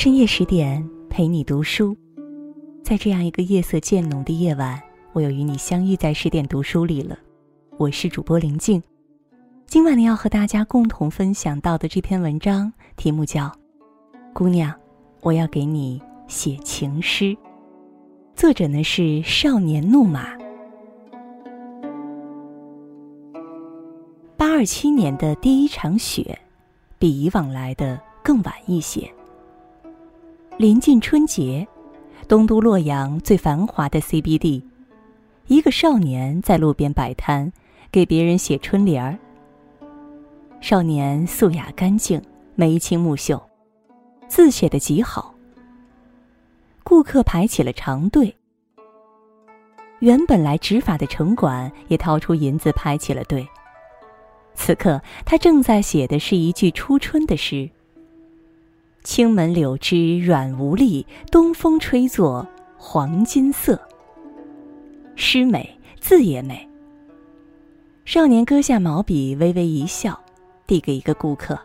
深夜十点，陪你读书。在这样一个夜色渐浓的夜晚，我又与你相遇在十点读书里了。我是主播林静。今晚呢，要和大家共同分享到的这篇文章，题目叫《姑娘，我要给你写情诗》。作者呢是少年怒马。八二七年的第一场雪，比以往来的更晚一些。临近春节，东都洛阳最繁华的 CBD，一个少年在路边摆摊，给别人写春联儿。少年素雅干净，眉清目秀，字写得极好。顾客排起了长队，原本来执法的城管也掏出银子排起了队。此刻，他正在写的是一句初春的诗。青门柳枝软无力，东风吹作黄金色。诗美，字也美。少年搁下毛笔，微微一笑，递给一个顾客：“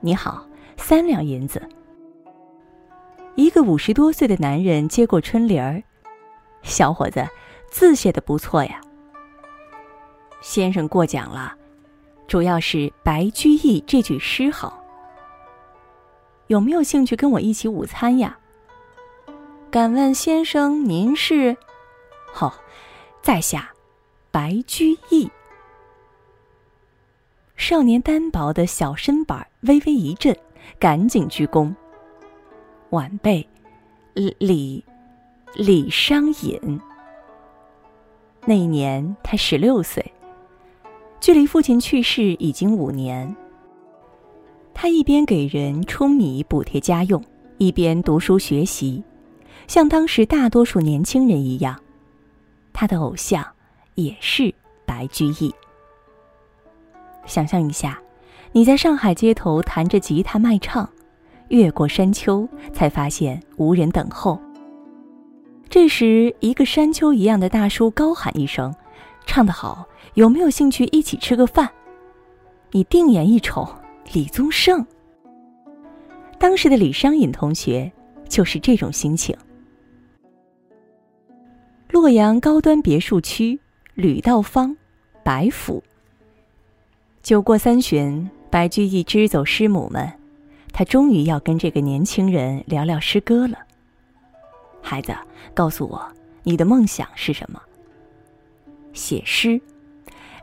你好，三两银子。”一个五十多岁的男人接过春联儿：“小伙子，字写的不错呀。”先生过奖了，主要是白居易这句诗好。有没有兴趣跟我一起午餐呀？敢问先生您是？哦，在下白居易。少年单薄的小身板微微一震，赶紧鞠躬。晚辈李李商隐。那一年他十六岁，距离父亲去世已经五年。他一边给人舂米补贴家用，一边读书学习，像当时大多数年轻人一样。他的偶像也是白居易。想象一下，你在上海街头弹着吉他卖唱，越过山丘，才发现无人等候。这时，一个山丘一样的大叔高喊一声：“唱得好，有没有兴趣一起吃个饭？”你定眼一瞅。李宗盛，当时的李商隐同学就是这种心情。洛阳高端别墅区，吕道芳，白府。酒过三巡，白居易支走师母们，他终于要跟这个年轻人聊聊诗歌了。孩子，告诉我，你的梦想是什么？写诗。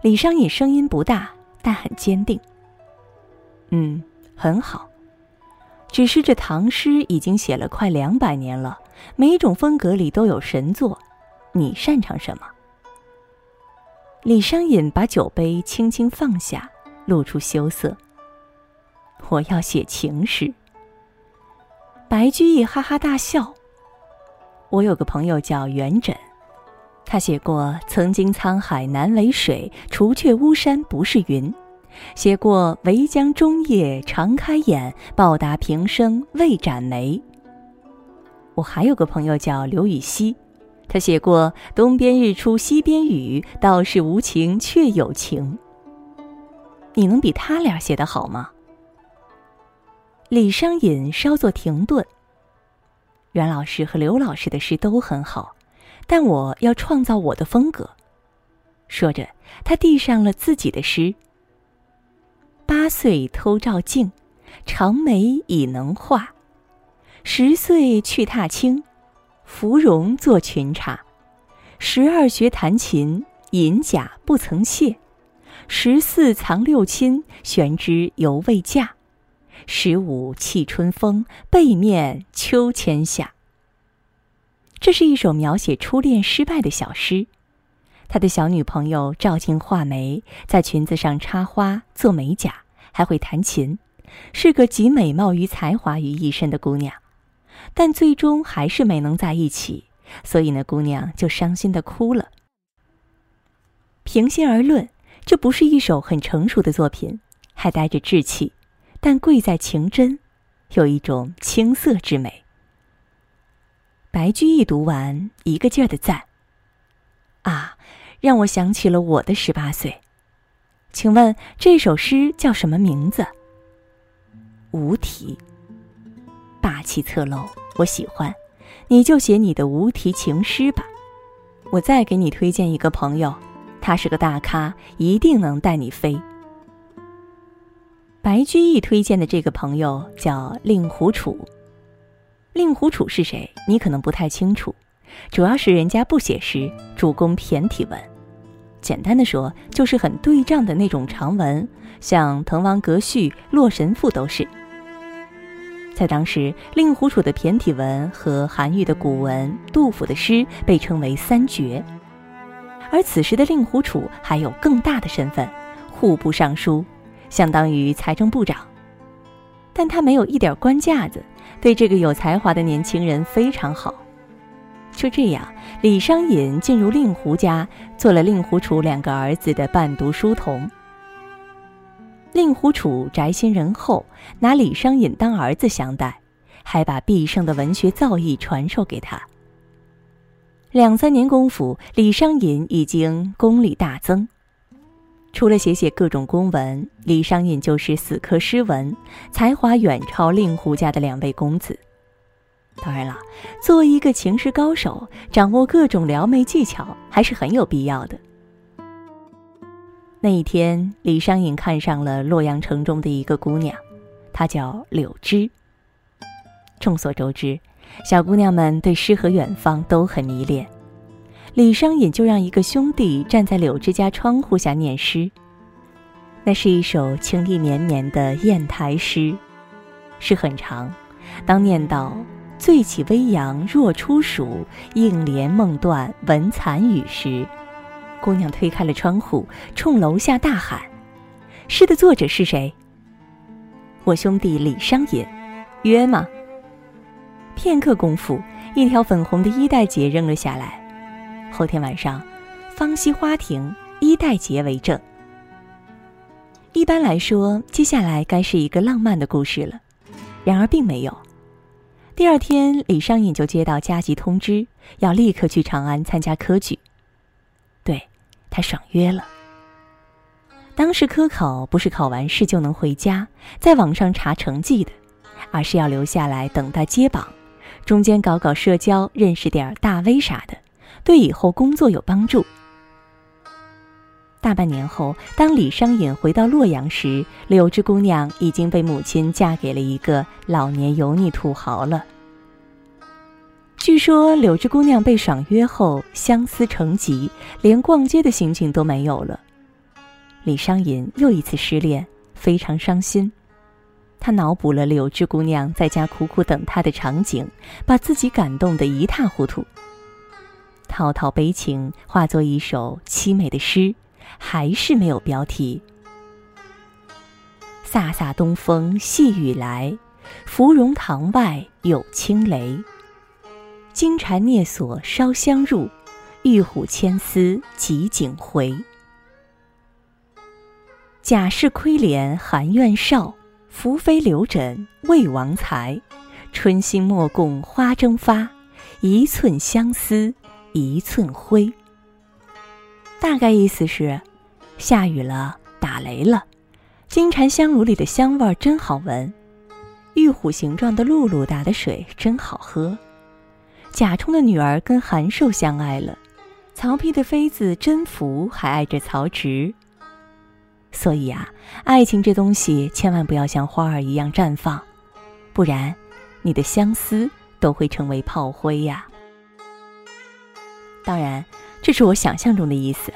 李商隐声音不大，但很坚定。嗯，很好。只是这唐诗已经写了快两百年了，每种风格里都有神作。你擅长什么？李商隐把酒杯轻轻放下，露出羞涩。我要写情诗。白居易哈哈大笑。我有个朋友叫元稹，他写过“曾经沧海难为水，除却巫山不是云”。写过“唯将中夜长开眼，报答平生未展眉”。我还有个朋友叫刘禹锡，他写过“东边日出西边雨，道是无晴却有晴”。你能比他俩写得好吗？李商隐稍作停顿。袁老师和刘老师的诗都很好，但我要创造我的风格。说着，他递上了自己的诗。八岁偷照镜，长眉已能画；十岁去踏青，芙蓉作裙衩；十二学弹琴，银甲不曾卸；十四藏六亲，悬之犹未嫁；十五弃春风，背面秋千下。这是一首描写初恋失败的小诗。他的小女朋友照镜画眉，在裙子上插花做美甲，还会弹琴，是个集美貌与才华于一身的姑娘，但最终还是没能在一起，所以呢，姑娘就伤心的哭了。平心而论，这不是一首很成熟的作品，还带着稚气，但贵在情真，有一种青涩之美。白居易读完，一个劲儿的赞。啊！让我想起了我的十八岁，请问这首诗叫什么名字？无题。霸气侧漏，我喜欢，你就写你的无题情诗吧。我再给你推荐一个朋友，他是个大咖，一定能带你飞。白居易推荐的这个朋友叫令狐楚。令狐楚是谁？你可能不太清楚，主要是人家不写诗，主攻骈体文。简单的说，就是很对仗的那种长文，像《滕王阁序》《洛神赋》都是。在当时，令狐楚的骈体文和韩愈的古文、杜甫的诗被称为三绝。而此时的令狐楚还有更大的身份——户部尚书。相当于财政部长，但他没有一点官架子，对这个有才华的年轻人非常好。就这样，李商隐进入令狐家，做了令狐楚两个儿子的伴读书童。令狐楚宅心仁厚，拿李商隐当儿子相待，还把毕生的文学造诣传授给他。两三年功夫，李商隐已经功力大增。除了写写各种公文，李商隐就是死磕诗文，才华远超令狐家的两位公子。当然了，作为一个情诗高手，掌握各种撩妹技巧还是很有必要的。那一天，李商隐看上了洛阳城中的一个姑娘，她叫柳枝。众所周知，小姑娘们对诗和远方都很迷恋。李商隐就让一个兄弟站在柳枝家窗户下念诗。那是一首情意绵绵的砚台诗，诗很长。当念到“醉起微阳若初暑，应怜梦断闻残雨”时，姑娘推开了窗户，冲楼下大喊：“诗的作者是谁？”“我兄弟李商隐。”“约吗？”片刻功夫，一条粉红的衣带结扔了下来。后天晚上，芳溪花亭衣带结为证。一般来说，接下来该是一个浪漫的故事了，然而并没有。第二天，李商隐就接到加急通知，要立刻去长安参加科举。对，他爽约了。当时科考不是考完试就能回家，在网上查成绩的，而是要留下来等待接榜，中间搞搞社交，认识点大 V 啥的。对以后工作有帮助。大半年后，当李商隐回到洛阳时，柳枝姑娘已经被母亲嫁给了一个老年油腻土豪了。据说柳枝姑娘被爽约后，相思成疾，连逛街的心情都没有了。李商隐又一次失恋，非常伤心。他脑补了柳枝姑娘在家苦苦等他的场景，把自己感动得一塌糊涂。滔滔悲情化作一首凄美的诗，还是没有标题。飒飒东风细雨来，芙蓉塘外有轻雷。金蝉啮锁烧香入，玉虎牵丝汲井回。贾氏窥帘含怨少，扶妃留枕为王才。春心莫共花争发，一寸相思。一寸灰，大概意思是，下雨了，打雷了，金蝉香炉里的香味真好闻，玉虎形状的露露打的水真好喝，贾充的女儿跟韩寿相爱了，曹丕的妃子甄宓还爱着曹植。所以啊，爱情这东西千万不要像花儿一样绽放，不然，你的相思都会成为炮灰呀。当然，这是我想象中的意思，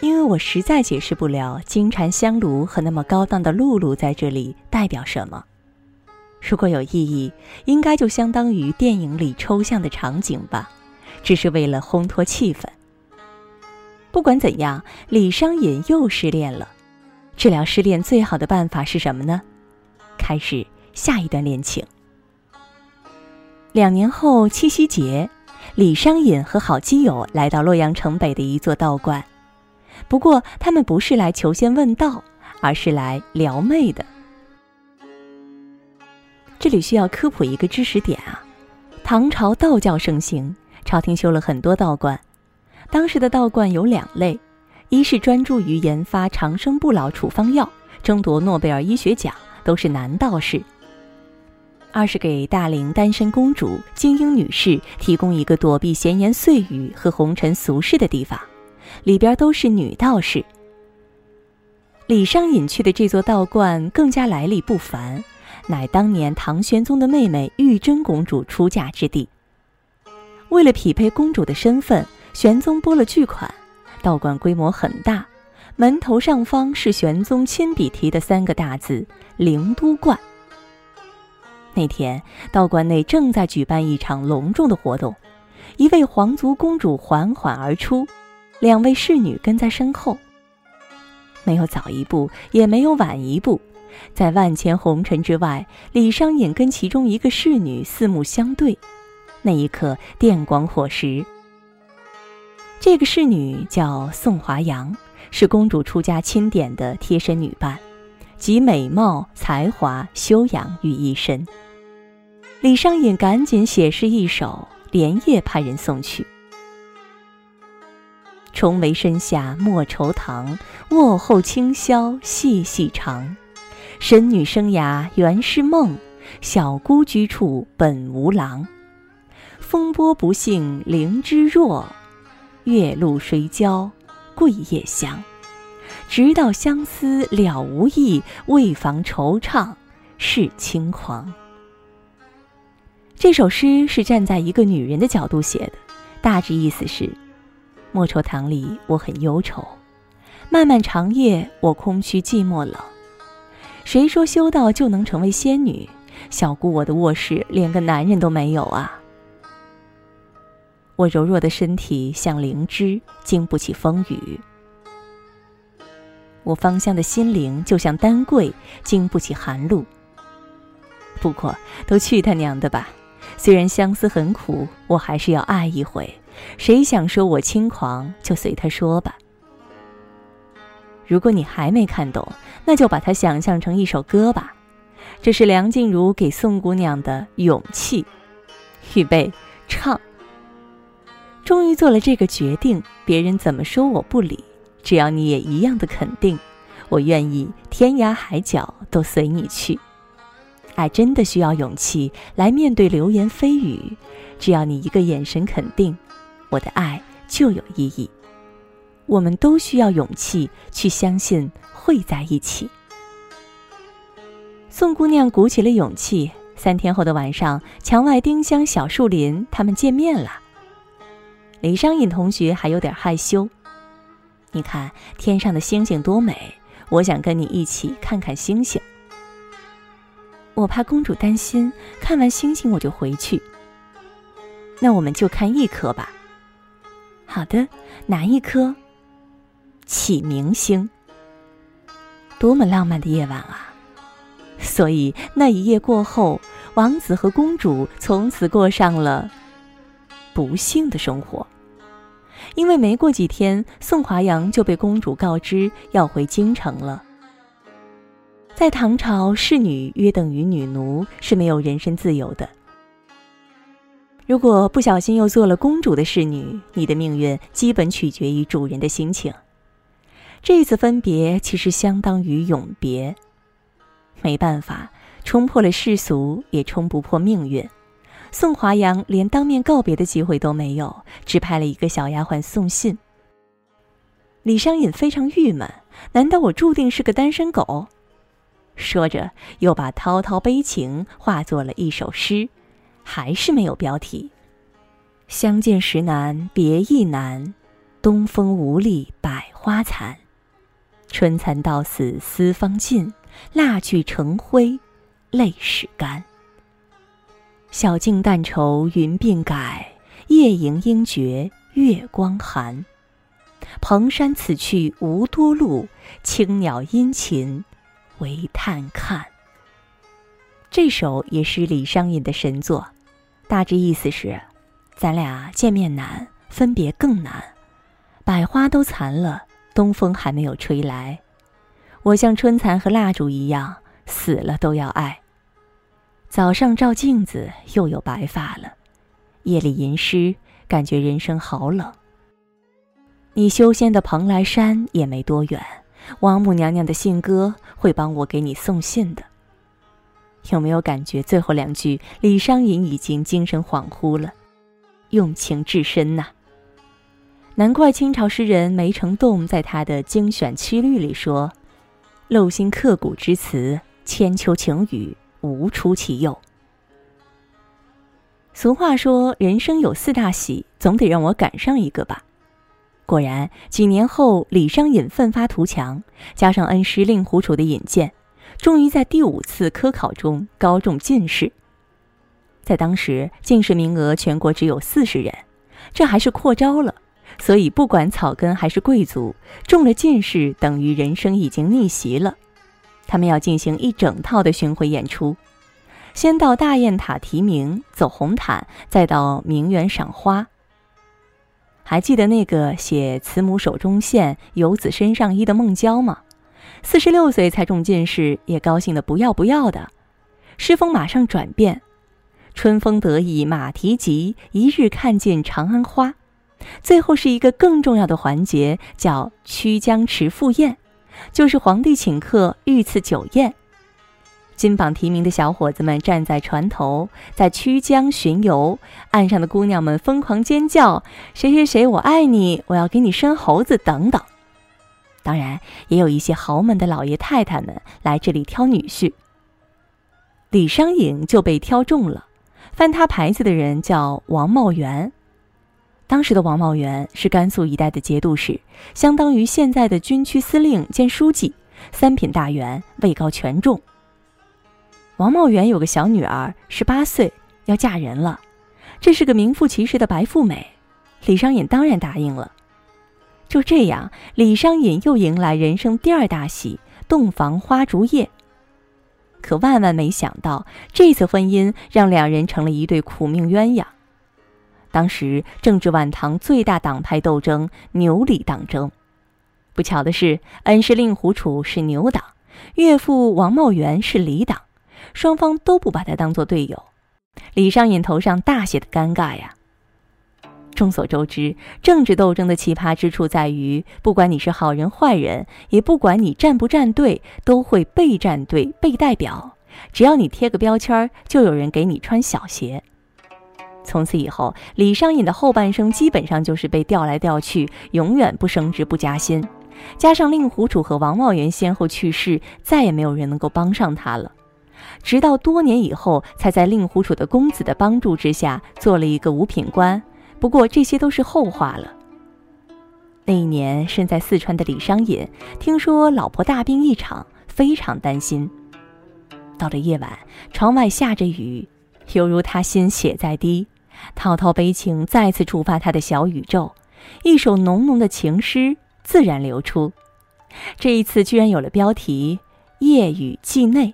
因为我实在解释不了金蝉香炉和那么高档的露露在这里代表什么。如果有意义，应该就相当于电影里抽象的场景吧，只是为了烘托气氛。不管怎样，李商隐又失恋了。治疗失恋最好的办法是什么呢？开始下一段恋情。两年后七夕节。李商隐和好基友来到洛阳城北的一座道观，不过他们不是来求仙问道，而是来撩妹的。这里需要科普一个知识点啊，唐朝道教盛行，朝廷修了很多道观。当时的道观有两类，一是专注于研发长生不老处方药，争夺诺贝尔医学奖，都是男道士。二是给大龄单身公主、精英女士提供一个躲避闲言碎语和红尘俗世的地方，里边都是女道士。李商隐去的这座道观更加来历不凡，乃当年唐玄宗的妹妹玉真公主出嫁之地。为了匹配公主的身份，玄宗拨了巨款，道观规模很大，门头上方是玄宗亲笔题的三个大字“灵都观”。那天，道观内正在举办一场隆重的活动，一位皇族公主缓缓而出，两位侍女跟在身后。没有早一步，也没有晚一步，在万千红尘之外，李商隐跟其中一个侍女四目相对，那一刻电光火石。这个侍女叫宋华阳，是公主出家钦点的贴身女伴，集美貌、才华、修养于一身。李商隐赶紧写诗一首，连夜派人送去。重围身下莫愁堂，卧后清宵细细长。神女生涯原是梦，小姑居处本无郎。风波不幸灵芝弱，月露谁教桂叶香？直到相思了无益，为防惆怅是轻狂。这首诗是站在一个女人的角度写的，大致意思是。莫愁堂里，我很忧愁；漫漫长夜，我空虚寂寞冷。谁说修道就能成为仙女？小姑，我的卧室连个男人都没有啊！我柔弱的身体像灵芝，经不起风雨；我芳香的心灵就像丹桂，经不起寒露。不过，都去他娘的吧！虽然相思很苦，我还是要爱一回。谁想说我轻狂，就随他说吧。如果你还没看懂，那就把它想象成一首歌吧。这是梁静茹给宋姑娘的勇气。预备，唱。终于做了这个决定，别人怎么说我不理，只要你也一样的肯定，我愿意天涯海角都随你去。爱真的需要勇气来面对流言蜚语，只要你一个眼神肯定。我的爱就有意义。我们都需要勇气去相信会在一起。宋姑娘鼓起了勇气。三天后的晚上，墙外丁香小树林，他们见面了。李商隐同学还有点害羞。你看天上的星星多美，我想跟你一起看看星星。我怕公主担心，看完星星我就回去。那我们就看一颗吧。好的，哪一颗？启明星。多么浪漫的夜晚啊！所以那一夜过后，王子和公主从此过上了不幸的生活。因为没过几天，宋华阳就被公主告知要回京城了。在唐朝，侍女约等于女奴，是没有人身自由的。如果不小心又做了公主的侍女，你的命运基本取决于主人的心情。这次分别其实相当于永别。没办法，冲破了世俗，也冲不破命运。宋华阳连当面告别的机会都没有，只派了一个小丫鬟送信。李商隐非常郁闷，难道我注定是个单身狗？说着，又把滔滔悲情化作了一首诗。还是没有标题。相见时难别亦难，东风无力百花残。春蚕到死丝方尽，蜡炬成灰泪始干。晓镜但愁云鬓改，夜吟应觉月光寒。蓬山此去无多路，青鸟殷勤为探看。这首也是李商隐的神作，大致意思是：咱俩见面难，分别更难。百花都残了，东风还没有吹来。我像春蚕和蜡烛一样，死了都要爱。早上照镜子，又有白发了；夜里吟诗，感觉人生好冷。你修仙的蓬莱山也没多远，王母娘娘的信鸽会帮我给你送信的。有没有感觉最后两句李商隐已经精神恍惚了，用情至深呐？难怪清朝诗人梅成栋在他的精选七律里说：“镂心刻骨之词，千秋情语无出其右。”俗话说：“人生有四大喜，总得让我赶上一个吧。”果然，几年后，李商隐奋发图强，加上恩师令狐楚的引荐。终于在第五次科考中高中进士。在当时，进士名额全国只有四十人，这还是扩招了，所以不管草根还是贵族，中了进士等于人生已经逆袭了。他们要进行一整套的巡回演出，先到大雁塔提名，走红毯，再到名园赏花。还记得那个写“慈母手中线，游子身上衣”的孟郊吗？四十六岁才中进士，也高兴得不要不要的。诗风马上转变：“春风得意马蹄疾，一日看尽长安花。”最后是一个更重要的环节，叫“曲江池赴宴”，就是皇帝请客御赐酒宴。金榜题名的小伙子们站在船头，在曲江巡游，岸上的姑娘们疯狂尖叫：“谁谁谁，我爱你，我要给你生猴子！”等等。当然，也有一些豪门的老爷太太们来这里挑女婿。李商隐就被挑中了，翻他牌子的人叫王茂元。当时的王茂元是甘肃一带的节度使，相当于现在的军区司令兼书记，三品大员，位高权重。王茂元有个小女儿，十八岁要嫁人了，这是个名副其实的白富美。李商隐当然答应了。就这样，李商隐又迎来人生第二大喜——洞房花烛夜。可万万没想到，这次婚姻让两人成了一对苦命鸳鸯。当时正值晚唐最大党派斗争——牛李党争。不巧的是，恩师令狐楚是牛党，岳父王茂元是李党，双方都不把他当做队友。李商隐头上大写的尴尬呀！众所周知，政治斗争的奇葩之处在于，不管你是好人坏人，也不管你站不站队，都会被站队、被代表。只要你贴个标签，就有人给你穿小鞋。从此以后，李商隐的后半生基本上就是被调来调去，永远不升职、不加薪。加上令狐楚和王茂元先后去世，再也没有人能够帮上他了。直到多年以后，才在令狐楚的公子的帮助之下，做了一个五品官。不过这些都是后话了。那一年，身在四川的李商隐听说老婆大病一场，非常担心。到了夜晚，窗外下着雨，犹如他心血在滴，滔滔悲情再次触发他的小宇宙，一首浓浓的情诗自然流出。这一次居然有了标题《夜雨寄内》。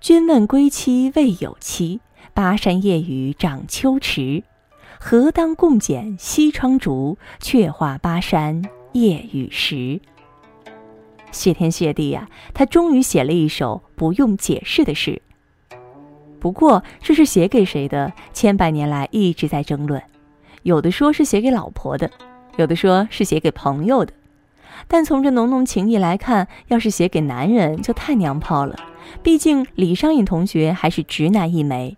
君问归期未有期，巴山夜雨涨秋池。何当共剪西窗烛，却话巴山夜雨时。谢天谢地呀，他终于写了一首不用解释的诗。不过，这是写给谁的？千百年来一直在争论。有的说是写给老婆的，有的说是写给朋友的。但从这浓浓情意来看，要是写给男人，就太娘炮了。毕竟李商隐同学还是直男一枚。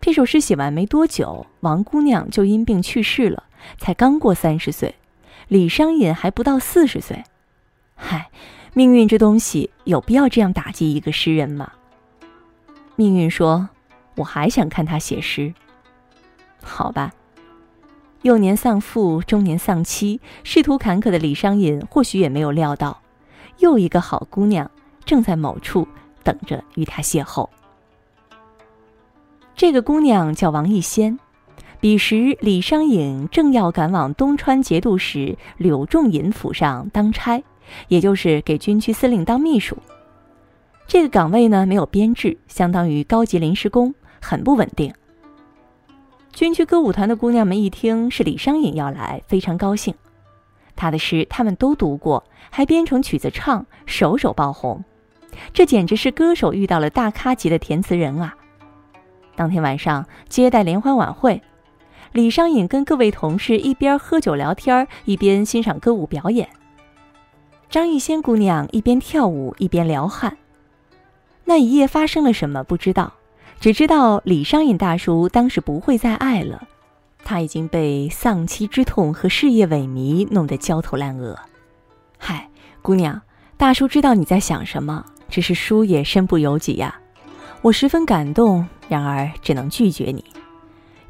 这首诗写完没多久，王姑娘就因病去世了，才刚过三十岁，李商隐还不到四十岁。嗨，命运这东西有必要这样打击一个诗人吗？命运说：“我还想看他写诗。”好吧。幼年丧父，中年丧妻，仕途坎坷的李商隐或许也没有料到，又一个好姑娘正在某处等着与他邂逅。这个姑娘叫王逸仙，彼时李商隐正要赶往东川节度使柳仲隐府上当差，也就是给军区司令当秘书。这个岗位呢没有编制，相当于高级临时工，很不稳定。军区歌舞团的姑娘们一听是李商隐要来，非常高兴。他的诗他们都读过，还编成曲子唱，首首爆红。这简直是歌手遇到了大咖级的填词人啊！当天晚上接待联欢晚会，李商隐跟各位同事一边喝酒聊天，一边欣赏歌舞表演。张艺仙姑娘一边跳舞一边撩汉，那一夜发生了什么不知道，只知道李商隐大叔当时不会再爱了，他已经被丧妻之痛和事业萎靡弄得焦头烂额。嗨，姑娘，大叔知道你在想什么，只是叔也身不由己呀。我十分感动，然而只能拒绝你。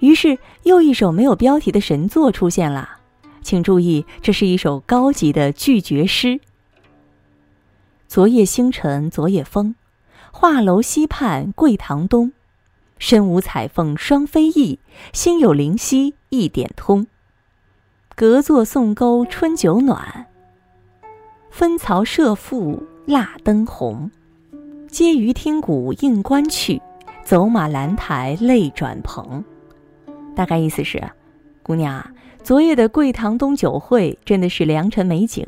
于是又一首没有标题的神作出现了，请注意，这是一首高级的拒绝诗。昨夜星辰昨夜风，画楼西畔桂堂东。身无彩凤双飞翼，心有灵犀一点通。隔座送钩春酒暖，分曹射覆蜡灯红。嗟余听鼓应官去，走马兰台泪转蓬。大概意思是，姑娘，昨夜的桂堂东酒会真的是良辰美景。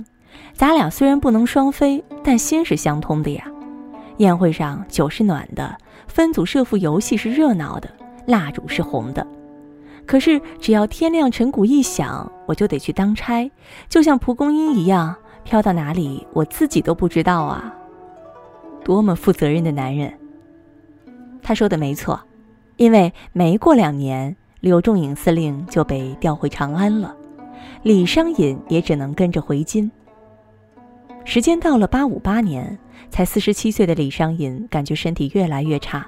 咱俩虽然不能双飞，但心是相通的呀。宴会上酒是暖的，分组设伏游戏是热闹的，蜡烛是红的。可是只要天亮晨鼓一响，我就得去当差，就像蒲公英一样飘到哪里，我自己都不知道啊。多么负责任的男人！他说的没错，因为没过两年，柳仲颖司令就被调回长安了，李商隐也只能跟着回京。时间到了八五八年，才四十七岁的李商隐感觉身体越来越差，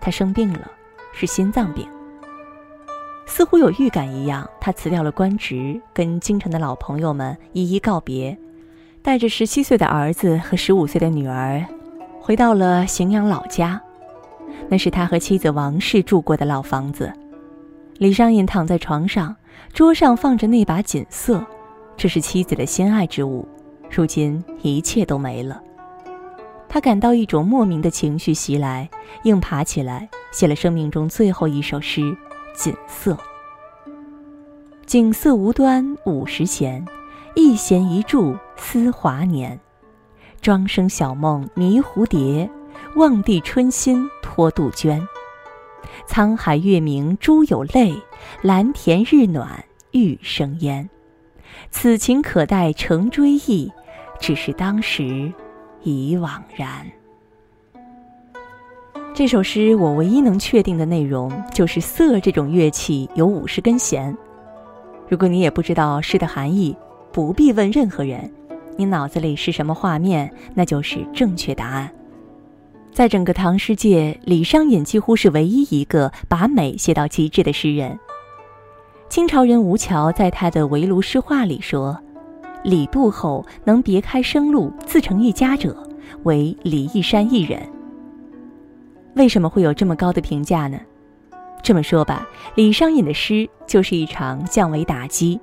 他生病了，是心脏病。似乎有预感一样，他辞掉了官职，跟京城的老朋友们一一告别，带着十七岁的儿子和十五岁的女儿。回到了荥阳老家，那是他和妻子王氏住过的老房子。李商隐躺在床上，桌上放着那把锦瑟，这是妻子的心爱之物。如今一切都没了，他感到一种莫名的情绪袭来，硬爬起来，写了生命中最后一首诗《锦瑟》：锦瑟无端五十弦，一弦一柱思华年。庄生晓梦迷蝴蝶，望帝春心托杜鹃。沧海月明珠有泪，蓝田日暖玉生烟。此情可待成追忆，只是当时已惘然。这首诗我唯一能确定的内容就是瑟这种乐器有五十根弦。如果你也不知道诗的含义，不必问任何人。你脑子里是什么画面，那就是正确答案。在整个唐诗界，李商隐几乎是唯一一个把美写到极致的诗人。清朝人吴桥在他的围炉诗话里说：“李杜后能别开生路，自成一家者，为李义山一人。”为什么会有这么高的评价呢？这么说吧，李商隐的诗就是一场降维打击。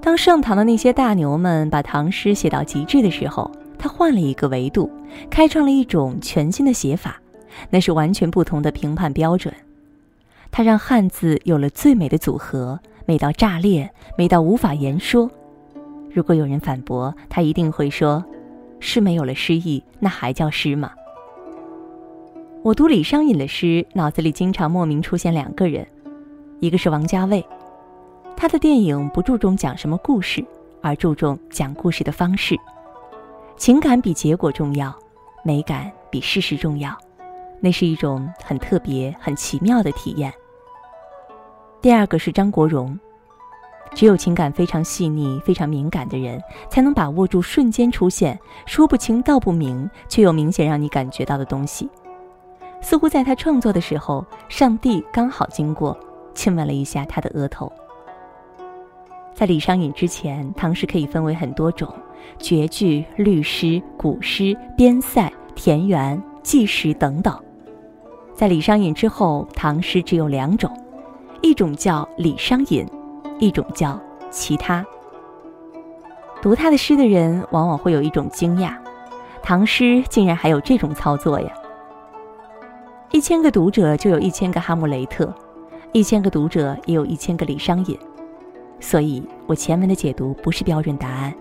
当盛唐的那些大牛们把唐诗写到极致的时候，他换了一个维度，开创了一种全新的写法，那是完全不同的评判标准。他让汉字有了最美的组合，美到炸裂，美到无法言说。如果有人反驳，他一定会说：“诗没有了诗意，那还叫诗吗？”我读李商隐的诗，脑子里经常莫名出现两个人，一个是王家卫。他的电影不注重讲什么故事，而注重讲故事的方式。情感比结果重要，美感比事实重要，那是一种很特别、很奇妙的体验。第二个是张国荣，只有情感非常细腻、非常敏感的人，才能把握住瞬间出现、说不清道不明却又明显让你感觉到的东西。似乎在他创作的时候，上帝刚好经过，亲吻了一下他的额头。在李商隐之前，唐诗可以分为很多种：绝句、律诗、古诗、边塞、田园、纪实等等。在李商隐之后，唐诗只有两种，一种叫李商隐，一种叫其他。读他的诗的人往往会有一种惊讶：唐诗竟然还有这种操作呀！一千个读者就有一千个哈姆雷特，一千个读者也有一千个李商隐。所以，我前文的解读不是标准答案，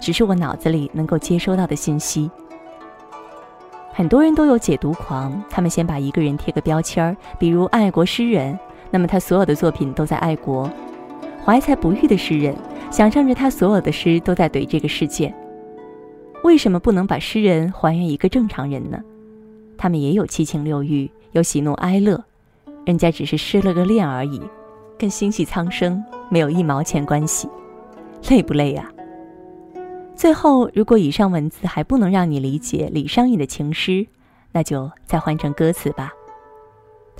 只是我脑子里能够接收到的信息。很多人都有解读狂，他们先把一个人贴个标签儿，比如爱国诗人，那么他所有的作品都在爱国；怀才不遇的诗人，想象着他所有的诗都在怼这个世界。为什么不能把诗人还原一个正常人呢？他们也有七情六欲，有喜怒哀乐，人家只是失了个恋而已，跟心系苍生没有一毛钱关系，累不累呀？最后，如果以上文字还不能让你理解李商隐的情诗，那就再换成歌词吧。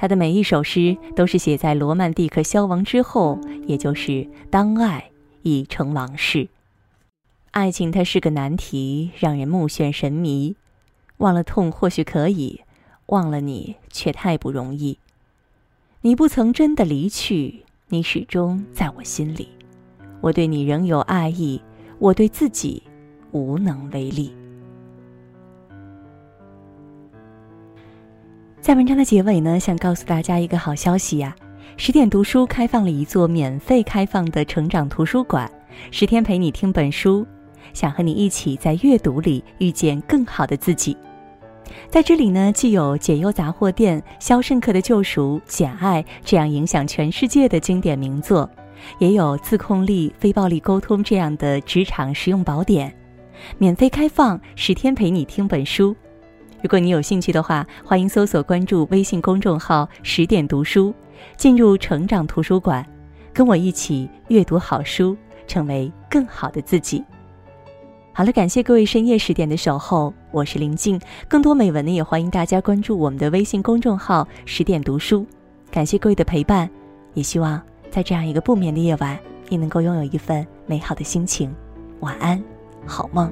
他的每一首诗都是写在罗曼蒂克消亡之后，也就是当爱已成往事。爱情它是个难题，让人目眩神迷。忘了痛或许可以，忘了你却太不容易。你不曾真的离去，你始终在我心里。我对你仍有爱意，我对自己。无能为力。在文章的结尾呢，想告诉大家一个好消息呀！十点读书开放了一座免费开放的成长图书馆，十天陪你听本书，想和你一起在阅读里遇见更好的自己。在这里呢，既有《解忧杂货店》《肖申克的救赎》《简爱》这样影响全世界的经典名作，也有自控力、非暴力沟通这样的职场实用宝典。免费开放十天陪你听本书，如果你有兴趣的话，欢迎搜索关注微信公众号“十点读书”，进入成长图书馆，跟我一起阅读好书，成为更好的自己。好了，感谢各位深夜十点的守候，我是林静。更多美文呢，也欢迎大家关注我们的微信公众号“十点读书”。感谢各位的陪伴，也希望在这样一个不眠的夜晚，你能够拥有一份美好的心情。晚安。好梦。